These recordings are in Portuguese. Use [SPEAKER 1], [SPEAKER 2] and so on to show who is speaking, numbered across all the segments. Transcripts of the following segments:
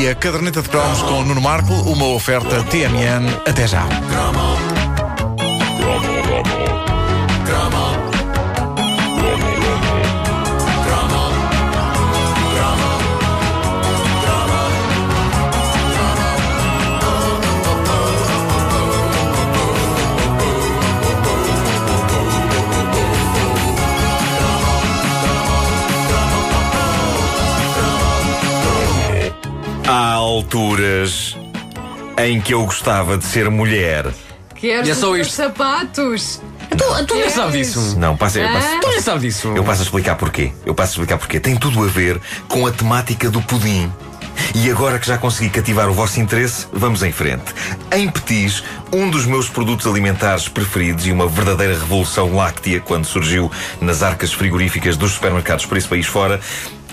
[SPEAKER 1] e a caderneta de cromos com Nuno Marco, uma oferta TMN. Até já.
[SPEAKER 2] Alturas em que eu gostava de ser mulher.
[SPEAKER 3] Queres
[SPEAKER 4] E é só
[SPEAKER 3] os
[SPEAKER 4] isto.
[SPEAKER 3] sapatos?
[SPEAKER 4] Tu, tu nem sabes disso.
[SPEAKER 2] Não, passo, eu, passo,
[SPEAKER 4] Tu nem sabes disso.
[SPEAKER 2] eu passo a explicar porquê. Eu passo a explicar porquê. Tem tudo a ver com a temática do pudim. E agora que já consegui cativar o vosso interesse, vamos em frente. Em Petis, um dos meus produtos alimentares preferidos e uma verdadeira revolução láctea quando surgiu nas arcas frigoríficas dos supermercados por esse país fora,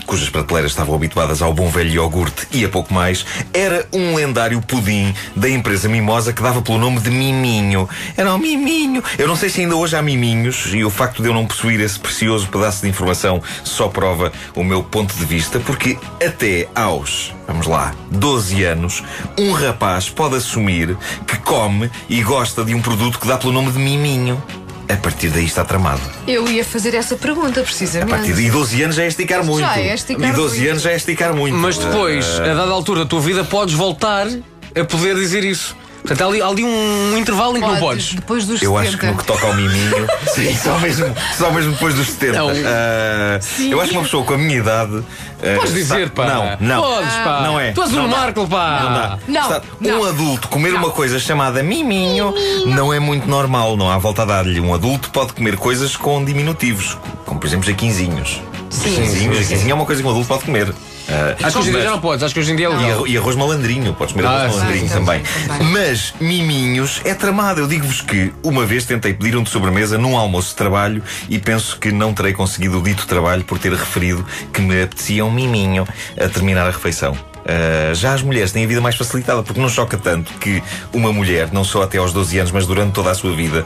[SPEAKER 2] cujas prateleiras estavam habituadas ao bom velho iogurte e a pouco mais, era um lendário pudim da empresa Mimosa que dava pelo nome de Miminho. Era o Miminho. Eu não sei se ainda hoje há Miminhos e o facto de eu não possuir esse precioso pedaço de informação só prova o meu ponto de vista, porque até aos, vamos lá, 12 anos, um rapaz pode assumir que come e gosta de um produto que dá pelo nome de Miminho. A partir daí está tramado.
[SPEAKER 3] Eu ia fazer essa pergunta,
[SPEAKER 2] A
[SPEAKER 3] precisamente.
[SPEAKER 2] partir de 12 anos já é esticar muito.
[SPEAKER 3] Já é esticar
[SPEAKER 2] e 12
[SPEAKER 3] muito.
[SPEAKER 2] anos já é esticar muito.
[SPEAKER 4] Mas depois, a dada altura da tua vida, podes voltar a poder dizer isso. Portanto, há ali, há ali um intervalo em que não podes.
[SPEAKER 3] Depois dos
[SPEAKER 2] eu
[SPEAKER 3] 70.
[SPEAKER 2] acho que no que toca ao miminho, sim, só mesmo, só mesmo depois dos 70.
[SPEAKER 4] Não.
[SPEAKER 2] Eh, eu acho que uma pessoa com a minha idade. eh,
[SPEAKER 4] Podes dizer,
[SPEAKER 2] está-
[SPEAKER 4] pá.
[SPEAKER 2] Não, não.
[SPEAKER 4] Podes, pá.
[SPEAKER 2] Não é.
[SPEAKER 4] Tu és
[SPEAKER 2] Não
[SPEAKER 4] o
[SPEAKER 2] dá.
[SPEAKER 4] Marco, pá.
[SPEAKER 2] Não dá.
[SPEAKER 3] Não,
[SPEAKER 2] Está-
[SPEAKER 3] não.
[SPEAKER 2] Um adulto comer uma coisa chamada miminho, não é muito normal, não há volta a dar-lhe. Um adulto pode comer coisas com diminutivos, como por exemplo jaquinzinhos.
[SPEAKER 3] Sim,
[SPEAKER 2] jaquinzinho é uma coisa que um adulto pode comer. Eh,
[SPEAKER 4] Acho que hoje em dia
[SPEAKER 2] mas-
[SPEAKER 4] já não podes. Acho que hoje em dia é
[SPEAKER 2] E,
[SPEAKER 4] legal.
[SPEAKER 2] e arroz malandrinho, podes comer
[SPEAKER 4] Ah,
[SPEAKER 2] arroz
[SPEAKER 4] sim.
[SPEAKER 2] malandrinho
[SPEAKER 3] Ah,
[SPEAKER 2] também.
[SPEAKER 3] também.
[SPEAKER 2] Mas miminhos é tramado. Eu digo-vos que uma vez tentei pedir um de sobremesa num almoço de trabalho e penso que não terei conseguido o dito trabalho por ter referido que me apetecia um miminho a terminar a refeição. Ah, já as mulheres têm a vida mais facilitada porque não choca tanto que uma mulher, não só até aos 12 anos, mas durante toda a sua vida,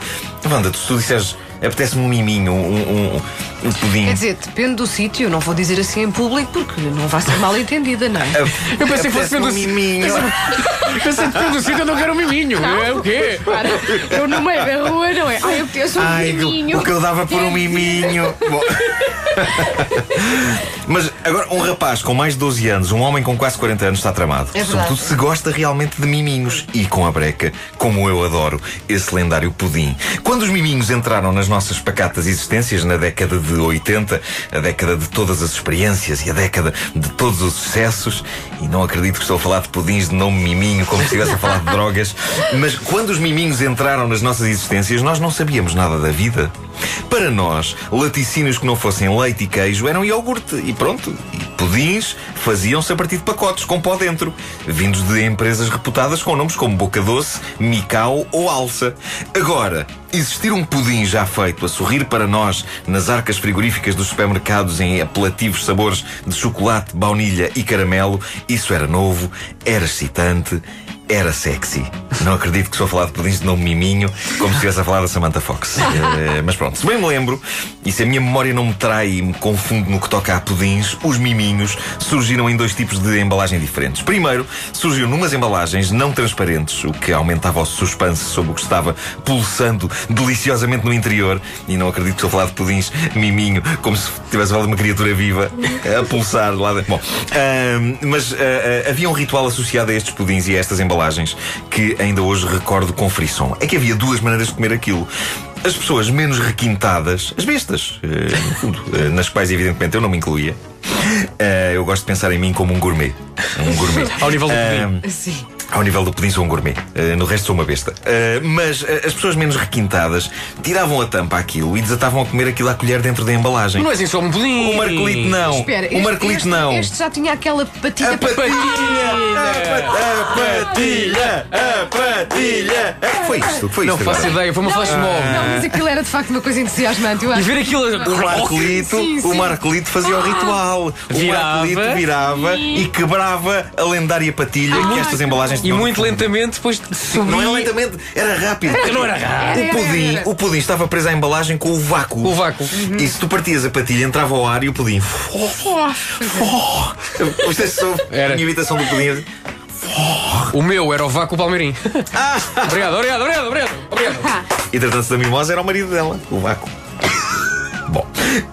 [SPEAKER 2] Wanda, se tu disseres apetece-me um miminho, um, um, um pudim.
[SPEAKER 3] Quer dizer, depende do sítio, não vou dizer assim em público porque não vai ser mal entendida, não é?
[SPEAKER 4] Eu pensei que fosse
[SPEAKER 2] um
[SPEAKER 4] assim.
[SPEAKER 2] miminho.
[SPEAKER 4] Pensei que pelo sítio eu não quero um miminho. É o quê?
[SPEAKER 3] Para, eu no meio da rua, não é? Ai, eu penso um
[SPEAKER 2] Ai,
[SPEAKER 3] miminho.
[SPEAKER 2] o que eu dava por um miminho. Bom. Mas agora, um rapaz com mais de 12 anos, um homem com quase 40 anos, está tramado.
[SPEAKER 3] É.
[SPEAKER 2] Sobretudo se gosta realmente de miminhos. E com a breca, como eu adoro esse lendário pudim. Quando os miminhos entraram nas nossas pacatas existências, na década de 80, a década de todas as experiências e a década de todos os sucessos, e não acredito que estou a falar de pudins de nome miminho, como se estivesse a falar de drogas, mas quando os miminhos entraram nas nossas existências, nós não sabíamos nada da vida. Para nós, laticínios que não fossem leite e queijo eram iogurte e pronto. Pudins faziam-se a partir de pacotes com pó dentro, vindos de empresas reputadas com nomes como Boca Doce, Micau ou Alça. Agora, existir um pudim já feito a sorrir para nós nas arcas frigoríficas dos supermercados em apelativos sabores de chocolate, baunilha e caramelo, isso era novo, era excitante. Era sexy. Não acredito que estou a falar de pudins de nome Miminho, como se estivesse a falar da Samantha Fox. Eh, mas pronto, se bem me lembro, e se a minha memória não me trai e me confunde no que toca a pudins, os miminhos surgiram em dois tipos de embalagem diferentes. Primeiro, surgiu numas embalagens não transparentes, o que aumentava o suspense sobre o que estava pulsando deliciosamente no interior. E não acredito que estou a falar de pudins miminho, como se tivesse a falar de uma criatura viva a pulsar lá dentro. Bom, ahm, mas ah, havia um ritual associado a estes pudins e a estas embalagens que ainda hoje recordo com frisson. É que havia duas maneiras de comer aquilo. As pessoas menos requintadas, as bestas, eh, no fundo, eh, nas quais evidentemente eu não me incluía. Eh, eu gosto de pensar em mim como um gourmet. Um gourmet.
[SPEAKER 4] Ao nível do.
[SPEAKER 2] Ahm,
[SPEAKER 3] Sim.
[SPEAKER 2] Ao nível do pudim sou um gourmet. Uh, no resto sou uma besta. Uh, mas uh, as pessoas menos requintadas tiravam a tampa àquilo e desatavam a comer aquilo à colher dentro da embalagem.
[SPEAKER 4] Não é assim só um pudim.
[SPEAKER 2] O Marcolito não.
[SPEAKER 3] Espera,
[SPEAKER 2] o Marcolito
[SPEAKER 3] este,
[SPEAKER 2] não.
[SPEAKER 3] este já tinha aquela patinha
[SPEAKER 2] A patilha! A patilha! A patilha! É, Foi isto, foi
[SPEAKER 4] Não
[SPEAKER 2] isto.
[SPEAKER 4] faço
[SPEAKER 2] agora.
[SPEAKER 4] ideia, foi uma flash mob.
[SPEAKER 3] Não, mas aquilo era de facto uma coisa entusiasmante, eu
[SPEAKER 4] E
[SPEAKER 3] acho.
[SPEAKER 4] ver aquilo.
[SPEAKER 2] O Marcolito,
[SPEAKER 3] Sim,
[SPEAKER 2] o
[SPEAKER 3] sim.
[SPEAKER 2] Marcolito fazia o ritual. O
[SPEAKER 4] Virava.
[SPEAKER 2] Marcolito virava e quebrava a lendária patilha que estas embalagens
[SPEAKER 4] E muito lentamente depois subia.
[SPEAKER 2] Não era lentamente, era rápido.
[SPEAKER 4] Não era rápido.
[SPEAKER 2] O pudim, o pudim estava preso à embalagem com o vácuo.
[SPEAKER 4] O vácuo.
[SPEAKER 2] E se tu partias a patilha, entrava ao ar e o pudim. Você soube
[SPEAKER 4] Era.
[SPEAKER 2] a minha imitação do pudim.
[SPEAKER 4] O meu era o vácuo Palmeirim. obrigado, obrigado, obrigado, obrigado. obrigado.
[SPEAKER 2] E tratando-se da mimosa, era o marido dela, o vácuo.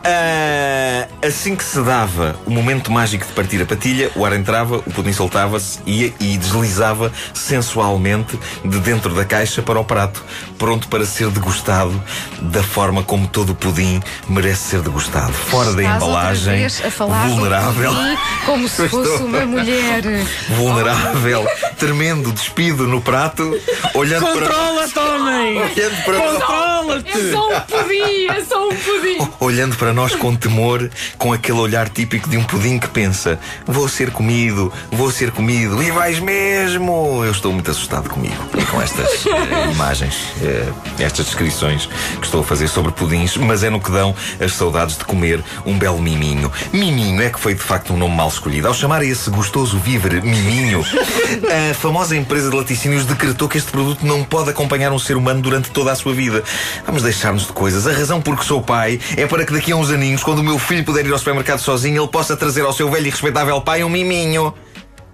[SPEAKER 2] Ah, assim que se dava o momento mágico de partir a patilha, o ar entrava, o pudim soltava-se e, e deslizava sensualmente de dentro da caixa para o prato, pronto para ser degustado da forma como todo o pudim merece ser degustado. Fora da embalagem,
[SPEAKER 3] vez a falar do
[SPEAKER 2] vulnerável.
[SPEAKER 3] pudim como se fosse
[SPEAKER 2] estou-
[SPEAKER 3] uma mulher.
[SPEAKER 2] Vulnerável, tremendo despido no prato, olhando para,
[SPEAKER 4] Controla-te, homem!
[SPEAKER 2] olhando para
[SPEAKER 4] Controla-te!
[SPEAKER 3] só um pudim, é só um pudim.
[SPEAKER 2] olhando para nós com temor, com aquele olhar típico de um pudim que pensa: vou ser comido, vou ser comido, e vais mesmo! Eu estou muito assustado comigo com estas eh, imagens, eh, estas descrições que estou a fazer sobre pudins, mas é no que dão as saudades de comer um belo miminho. Miminho é que foi de facto um nome mal escolhido. Ao chamar esse gostoso vívere miminho, a famosa empresa de laticínios decretou que este produto não pode acompanhar um ser humano durante toda a sua vida. Vamos deixar-nos de coisas. A razão por que sou pai é para que daqui a uns aninhos, quando o meu filho puder ir ao supermercado sozinho, ele possa trazer ao seu velho e respeitável pai um miminho.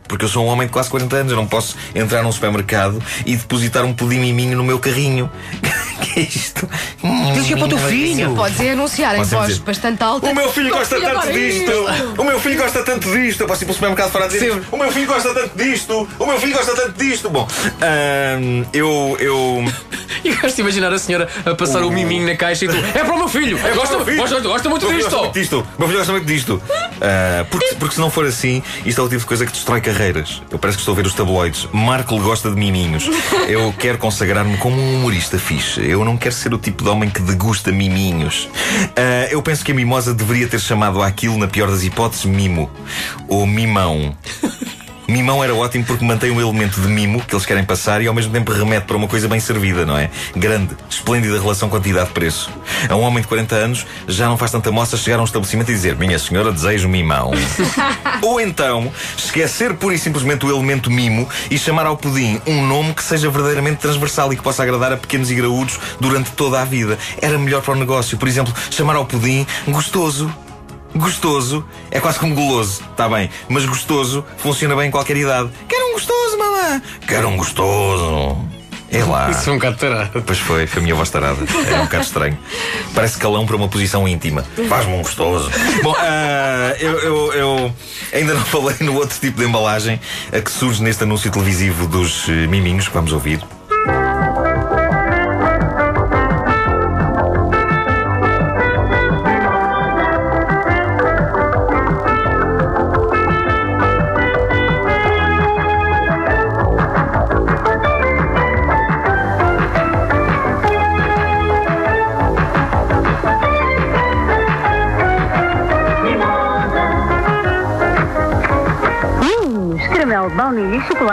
[SPEAKER 2] Porque eu sou um homem de quase 40 anos, eu não posso entrar num supermercado e depositar um pudim miminho no meu carrinho. Isto?
[SPEAKER 4] Diz que é para o teu filho.
[SPEAKER 3] Podes é anunciar em voz bastante alta.
[SPEAKER 2] O meu filho gosta tanto disto!
[SPEAKER 3] isto?
[SPEAKER 2] O meu filho gosta tanto disto! Eu posso ir para o supermercado fora a dizer. O meu filho gosta tanto disto! O meu filho gosta tanto disto! Bom, ahm, eu. eu
[SPEAKER 4] E gosto de imaginar a senhora a passar o miminho na caixa e tu. É para o meu filho! gosta,
[SPEAKER 2] meu filho.
[SPEAKER 4] gosta, gosta muito
[SPEAKER 2] Meu filho
[SPEAKER 4] disto!
[SPEAKER 2] gosta muito disto. Meu filho gosta muito disto. Ah, porque, porque se não for assim, isto é o tipo de coisa que destrói carreiras. Eu parece que estou a ver os tabloides. Marco gosta de miminhos. Eu quero consagrar-me como um humorista fixe. Eu não quero ser o tipo de homem que degusta miminhos. Ah, eu penso que a mimosa deveria ter chamado àquilo, na pior das hipóteses, mimo. Ou mimão. Mimão era ótimo porque mantém um elemento de mimo que eles querem passar e ao mesmo tempo remete para uma coisa bem servida, não é? Grande, esplêndida relação quantidade-preço. A um homem de 40 anos já não faz tanta moça chegar a um estabelecimento e dizer Minha senhora, desejo mimão. Ou então, esquecer pura e simplesmente o elemento mimo e chamar ao pudim um nome que seja verdadeiramente transversal e que possa agradar a pequenos e graúdos durante toda a vida. Era melhor para o negócio. Por exemplo, chamar ao pudim gostoso. Gostoso é quase como goloso, está bem, mas gostoso funciona bem em qualquer idade. Quero um gostoso, mamã! Quero um gostoso! É lá.
[SPEAKER 4] Isso foi um bocado tarado.
[SPEAKER 2] Pois foi, foi a minha voz tarada. É um bocado estranho. Parece calão para uma posição íntima. Faz-me um gostoso. Bom, ah, eu, eu- eu ainda não falei no outro tipo de embalagem a que surge neste anúncio televisivo dos eh, miminhos que vamos ouvir.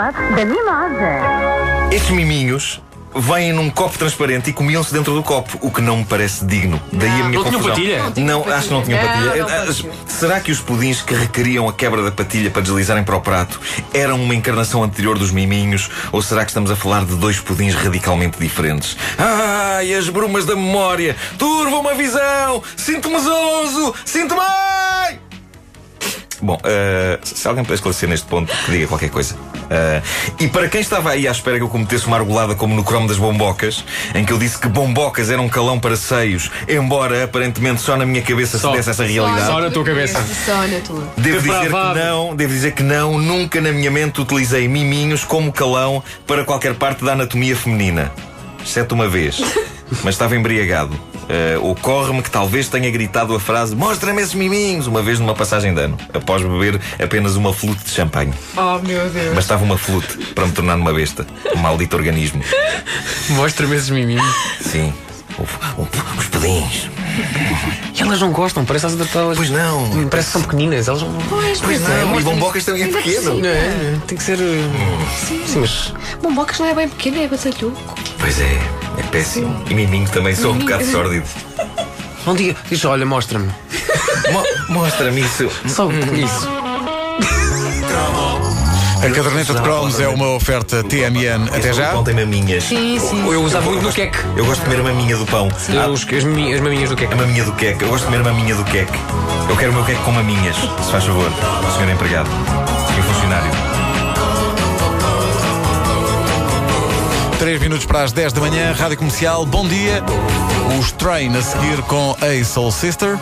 [SPEAKER 5] Chocolate da Mimosa.
[SPEAKER 2] Estes miminhos vêm num copo transparente e comiam-se dentro do copo, o que não me parece digno. Daí a minha
[SPEAKER 4] Não tinham
[SPEAKER 2] confusão.
[SPEAKER 4] patilha? Não
[SPEAKER 3] tinham
[SPEAKER 2] Não, acho que não tinham
[SPEAKER 3] patilha.
[SPEAKER 2] patilha.
[SPEAKER 3] Não, não
[SPEAKER 2] Ah,
[SPEAKER 3] patilha.
[SPEAKER 2] Será que os pudins que requeriam a quebra da patilha para deslizarem para o prato eram uma encarnação anterior dos miminhos? Ou será que estamos a falar de dois pudins radicalmente diferentes? Ai, as brumas da memória! Turva uma visão! Sinto-me zoso! Sinto-me... Bom, eh, se alguém puder esclarecer neste ponto, que diga qualquer coisa. Eh, e para quem estava aí à espera que eu cometesse uma argolada como no cromo das bombocas, em que eu disse que bombocas eram um calão para seios, embora aparentemente só na minha cabeça
[SPEAKER 4] Só.
[SPEAKER 2] se desse essa realidade.
[SPEAKER 4] Só na tua cabeça.
[SPEAKER 3] Só na tua.
[SPEAKER 2] Devo dizer que não, devo dizer que não, nunca na minha mente utilizei miminhos como calão para qualquer parte da anatomia feminina. Exceto uma vez. Mas estava embriagado. Eh, Ocorre-me que talvez tenha gritado a frase Mostra-me esses miminhos! Uma vez numa passagem de ano, após beber apenas uma flute de champanhe.
[SPEAKER 3] Oh, meu Deus.
[SPEAKER 2] Mas estava uma flute para me tornar numa besta. Um maldito organismo.
[SPEAKER 4] Mostra-me esses miminhos.
[SPEAKER 2] Sim. O- o- os pudins.
[SPEAKER 4] E elas não gostam, parece que elas.
[SPEAKER 2] Pois não.
[SPEAKER 4] Parece que são pequeninas. Elas não.
[SPEAKER 3] Pois,
[SPEAKER 2] Pois
[SPEAKER 3] é,
[SPEAKER 2] não. E
[SPEAKER 3] mostra-me
[SPEAKER 2] bombocas também é pequeno.
[SPEAKER 3] cima.
[SPEAKER 4] É, tem que ser. uh, Sim, mas.
[SPEAKER 3] Bombocas não é bem pequeno, é batalhoco.
[SPEAKER 2] Pois é. É péssimo. E miminho também sou um bocado sórdido.
[SPEAKER 4] Não diga. Diz, olha, mostra-me.
[SPEAKER 2] Mo- Mostra-me isso.
[SPEAKER 4] Só isso.
[SPEAKER 1] A caderneta de cromos é uma oferta TMN. Até
[SPEAKER 2] Esse
[SPEAKER 1] já.
[SPEAKER 2] pão tem maminhas.
[SPEAKER 3] Sim, sim.
[SPEAKER 4] Eu usava muito no queque.
[SPEAKER 2] Eu gosto de comer a maminha do pão.
[SPEAKER 4] Eu, os- as, maminhas, as maminhas do queque.
[SPEAKER 2] A maminha do queque. Eu gosto de comer a maminha do queque. Eu quero o meu queque com maminhas, se faz favor, senhor empregado. Senhor funcionário.
[SPEAKER 1] 3 minutos para as 10 da manhã, Rádio Comercial, bom dia. Os Train a seguir com a Soul Sister.